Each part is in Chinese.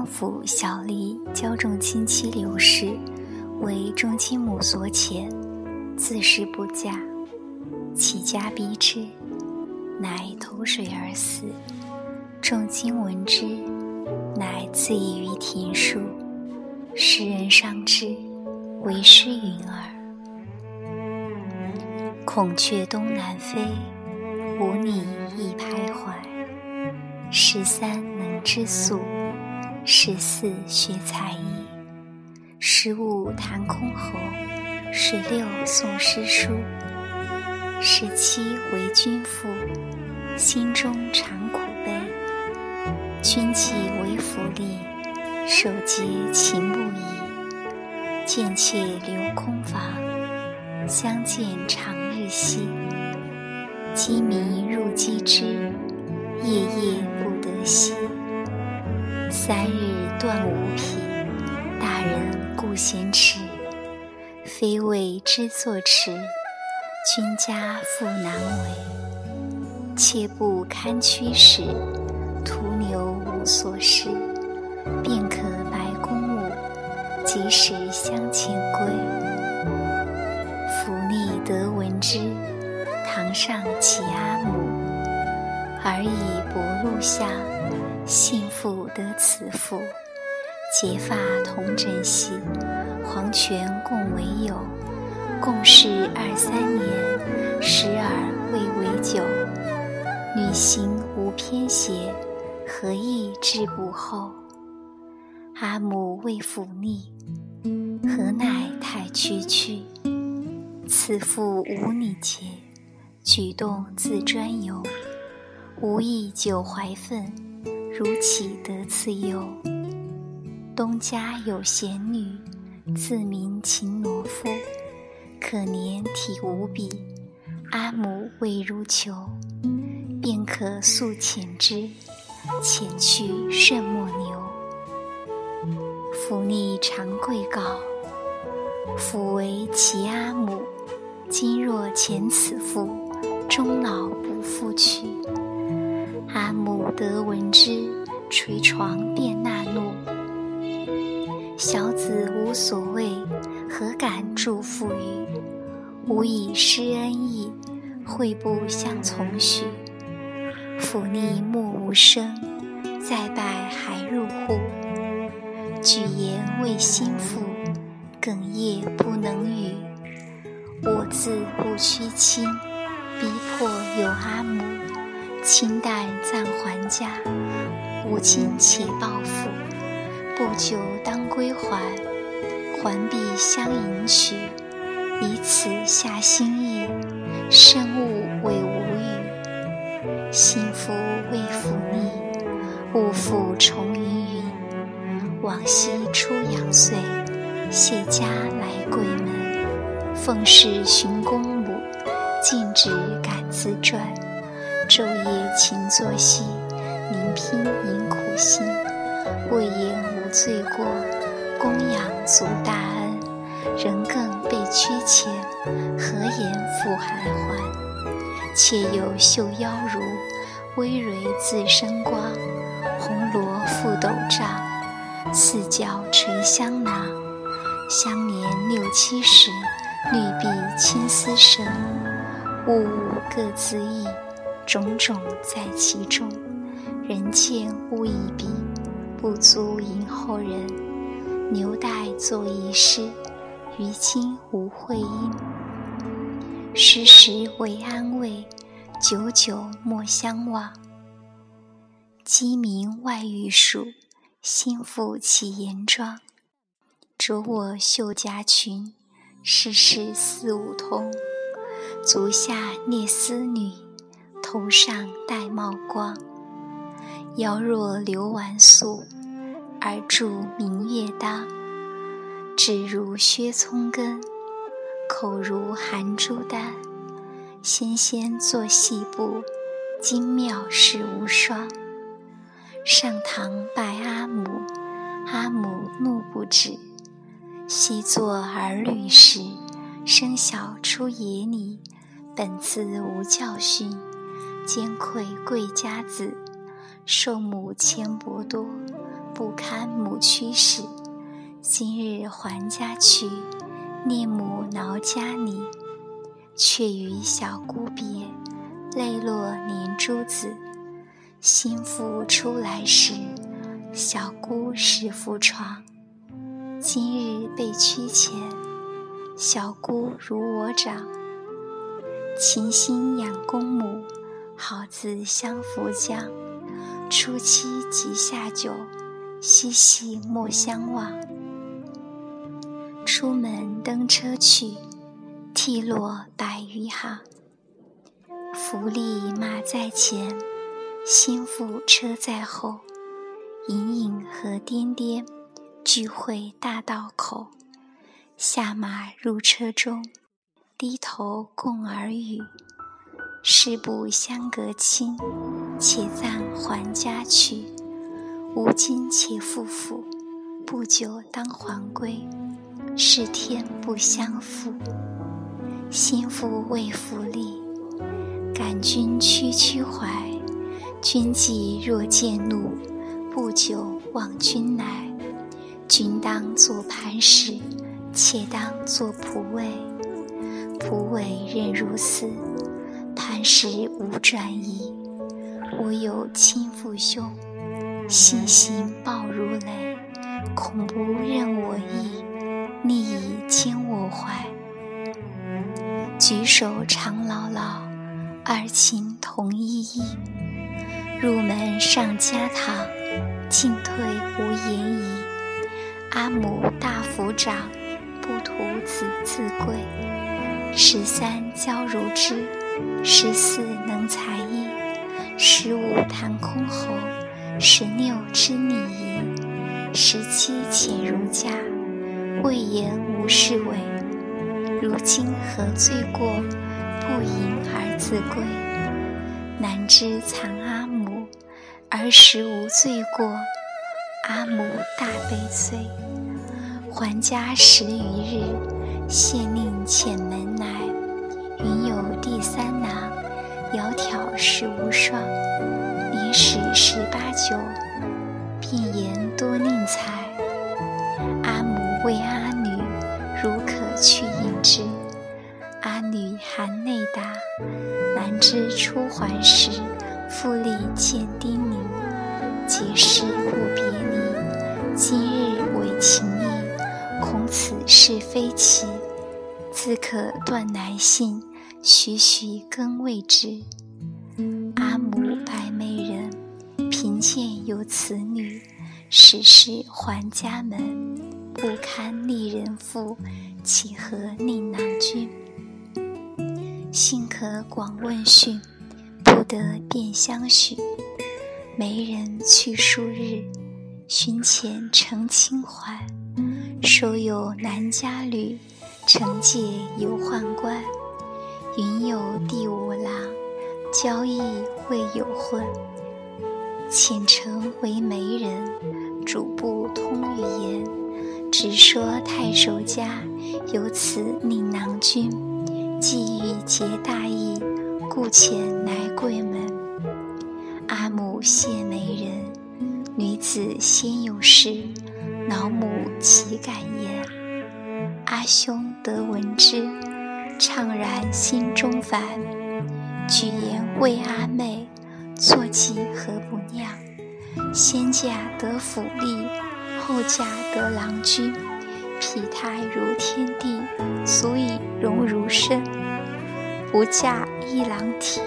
相府小吏焦仲卿妻刘氏，为众亲母所遣，自是不嫁，其家逼之，乃投水而死。众卿闻之，乃自缢于庭树。时人伤之，为诗云耳。孔雀东南飞，无你亦徘徊。十三能知素，十四学才艺，十五谈箜篌，十六诵诗书，十七为君妇，心中常苦悲。君既为府吏，守节勤不已，见妾留空房，相见长日夕。鸡鸣入鸡之，夜夜不得息。三日断无匹，大人故嫌迟。非为之作迟，君家复难为。妾不堪驱使，途牛无所食，便可白公务，及时相遣归。府吏得闻之，堂上启阿母，而以薄禄相，幸妇得此妇，结发同枕席，黄泉共为友，共事二三年，时而未为久。女行无偏斜，何以至不厚？阿母为抚逆，何乃太区区？此妇无你节，举动自专由。无意久怀愤，如岂得此由？东家有贤女，自名秦罗夫，可怜体无比，阿母未如求。便可速遣之，遣去甚莫牛。府吏常贵告，府为其阿母，今若遣此妇，终老不复去。阿母得闻之，捶床便纳怒。小子无所谓，何敢助父语？吾以施恩义，惠不相从许。府吏默无声，再拜还入户。举言为心腹，哽咽不能语。我自不屈亲，逼迫有阿母，清代暂还家。吾今且报复，不久当归还，还必相迎娶。以此下心意，深恶为无语。幸福为府吏，勿复重云云。往昔出阳岁，谢家来贵门，奉侍寻公母，尽职赶自传，昼夜勤作息，临拼饮苦辛。未言无罪过，供养足大恩，人更被屈遣，何言复还还？妾有绣腰襦，微蕊自生光。红罗覆斗帐，四角垂香囊。相年六七十，绿壁青丝绳。物物各自异，种种在其中。人见物亦鄙，不足迎后人。牛带作一诗，于今无会音。时时为安慰，久久莫相忘。鸡鸣外玉树，心腹起严妆。着我绣夹裙，世事似梧桐。足下蹑丝女，头上戴帽光。腰若流纨素，而著明月当。指如削葱根。口如含珠丹，纤纤作细步，精妙世无双。上堂拜阿母，阿母怒不止。昔作儿女时，生小出野里，本自无教训，兼愧贵家子。受母牵薄多，不堪母驱使。今日还家去，念母挠家里。却与小姑别，泪落连珠子。新妇出来时，小姑始伏床。今日被驱前，小姑如我长。勤心养公母，好自相扶将。初七即下酒，嬉戏莫相忘。出门登车去。涕落百余行，福利马在前，心腹车在后，隐隐和颠颠，聚会大道口。下马入车中，低头共耳语。事不相隔亲，且暂还家去。吾今且复府，不久当还归。是天不相负。心腹未复立，感君区区怀。君既若见怒，不久望君来。君当作磐石，妾当作蒲苇。蒲苇韧如丝，时无转移。我有亲父兄，心心抱如雷。恐不任我意，逆以兼我怀。举手常姥姥，二情同依依。入门上家堂，进退无言疑。阿母大抚掌，不图子自贵。十三娇如织，十四能才艺，十五弹箜篌，十六织礼仪，十七潜儒家，未言无是为。如今何罪过？不迎而自归。难知藏阿母，儿时无罪过。阿母大悲催。还家十余日，县令遣门来，云有三郎，窈窕十无双，年始十八九，便言多吝才。阿母为阿女，如可去。之阿女含泪答：“难知初还时，复力见叮咛，结事勿别离。今日为情意，恐此事非奇，自可断来信，徐徐更未之。阿母白眉人，贫贱有此女，始是还家门，不堪丽人妇。”岂合令郎君？幸可广问讯，不得便相许。媒人去数日，寻前成清还。收有南家女，惩戒有宦官。云有第五郎，交易未有婚。遣城为媒人，主不通语言。只说太守家有此令郎君，既欲结大义，故遣来贵门。阿母谢媒人，女子先有事，老母岂敢言？阿兄得闻之，怅然心中烦。举言为阿妹，坐骑何不酿？先嫁得府吏。后嫁得郎君，匹胎如天地，足以容如身。不嫁一郎体，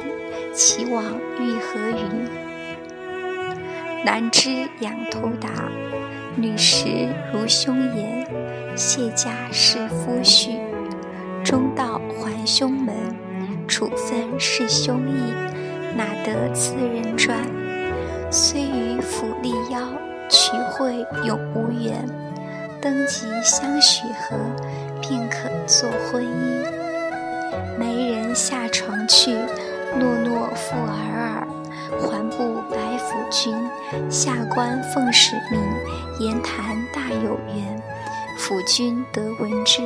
其往欲何云？男之仰头答，女实如兄言。谢家是夫婿，中道还兄门。处分是兄义，哪得自人专？虽与府立邀。取会永无缘，登基相许合，便可作婚姻。媒人下床去，诺诺复尔尔，还不白府君。下官奉使命，言谈大有缘。府君得闻之，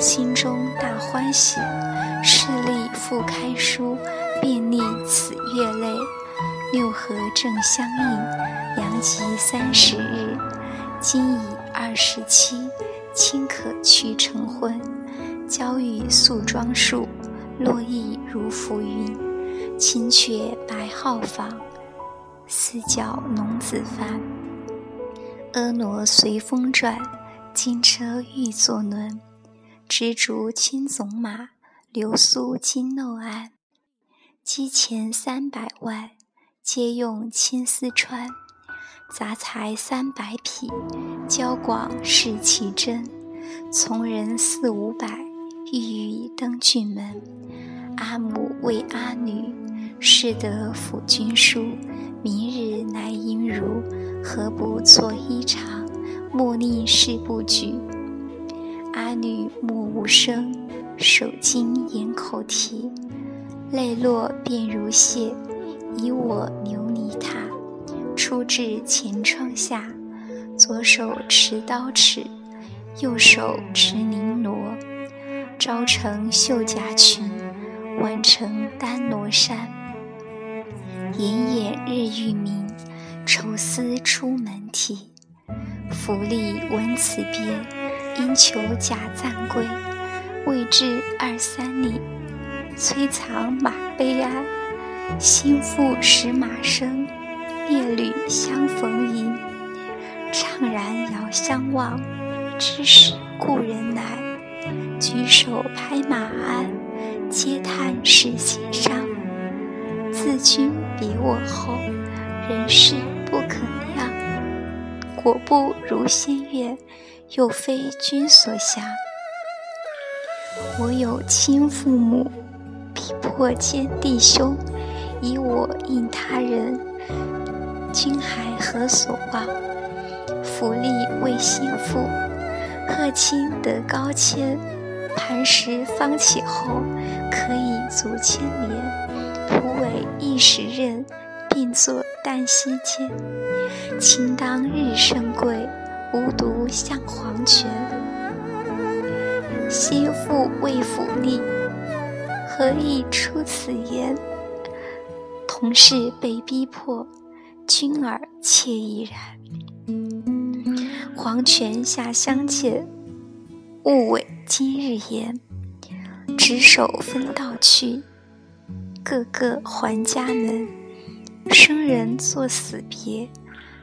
心中大欢喜。势力复开书，便立此月内。六合正相应，阳极三十日。今已二十七，卿可去成婚。娇遇素妆树，落意如浮云。青雀白皓舫，四角龙子帆。婀娜随风转，金车玉作轮。织竹青总马，流苏金漏鞍。机钱三百万，皆用青丝穿。杂才三百匹，交广是其真。从人四五百，欲与登郡门。阿母为阿女，誓得抚君书。明日来迎如，何不作衣裳？莫令事不举。阿女莫无声，手巾掩口啼，泪落便如屑，以我琉璃塔。出至前窗下，左手持刀尺，右手持绫罗。朝成绣甲裙，晚成丹罗衫。炎炎日欲明，愁思出门啼。府吏闻此别，因求假暂归。未至二三里，催藏马悲哀。心腹使马声。夜旅相逢迎，怅然遥相望。知是故人来，举手拍马鞍，嗟叹世心伤。自君别我后，人事不可量。果不如仙愿，又非君所想。我有亲父母，逼迫奸弟兄，以我应他人。君还何所望？福利为心腹，贺亲得高迁。磐石方起后，可以足千年。蒲苇一时任，并作旦夕间。卿当日生贵，无独向黄泉。心腹为福利，何以出此言？同是被逼迫。君儿妾亦然。黄泉下相见，勿违今日言。执手分道去，个个还家门。生人作死别，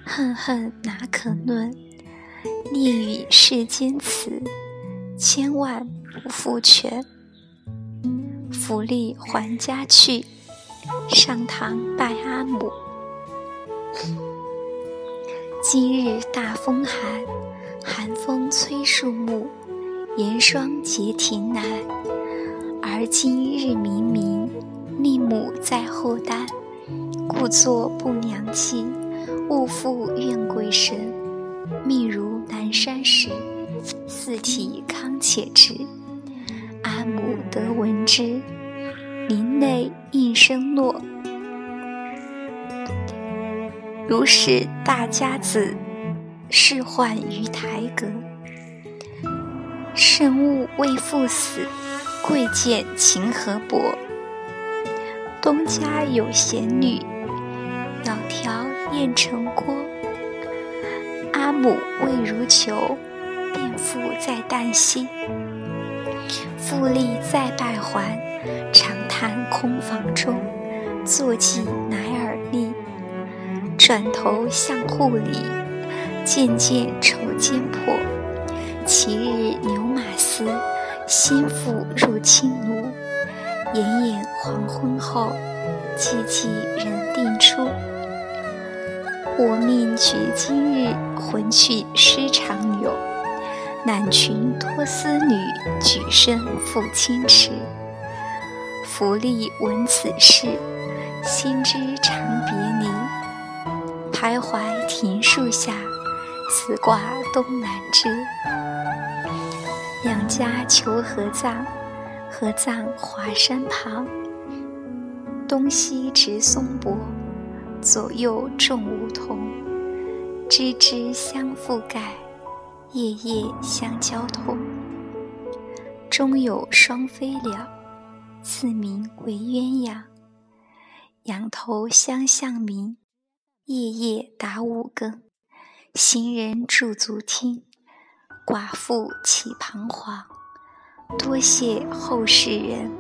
恨恨哪可论？逆与世间辞，千万不复全。福利还家去，上堂拜阿母。今日大风寒，寒风吹树木，严霜结庭难。而今日明明，逆母在后担，故作不良计，勿负怨鬼神。命如南山石，四体康且直。阿母得闻之，灵泪应声落。如是大家子，仕宦于台阁。圣物为父死，贵贱情何薄？东家有贤女，窈窕燕成郭。阿母为如求，便复在旦夕。复利再拜还，长叹空房中，坐骑乃尔立。转头向户里，渐渐愁间破。其日牛马嘶，心腹入青庐。炎炎黄昏后，寂寂人定出。我命绝今日，魂去失常有。揽裙托丝女，举身赴清池。福利闻此事，心知长别离。徘徊庭树下，此挂东南枝。两家求合葬，合葬华山旁。东西植松柏，左右种梧桐。枝枝相覆盖，叶叶相交通。中有双飞鸟，自名为鸳鸯。仰头相向鸣。夜夜打五更，行人驻足听，寡妇起彷徨？多谢后世人，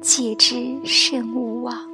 戒之慎勿忘。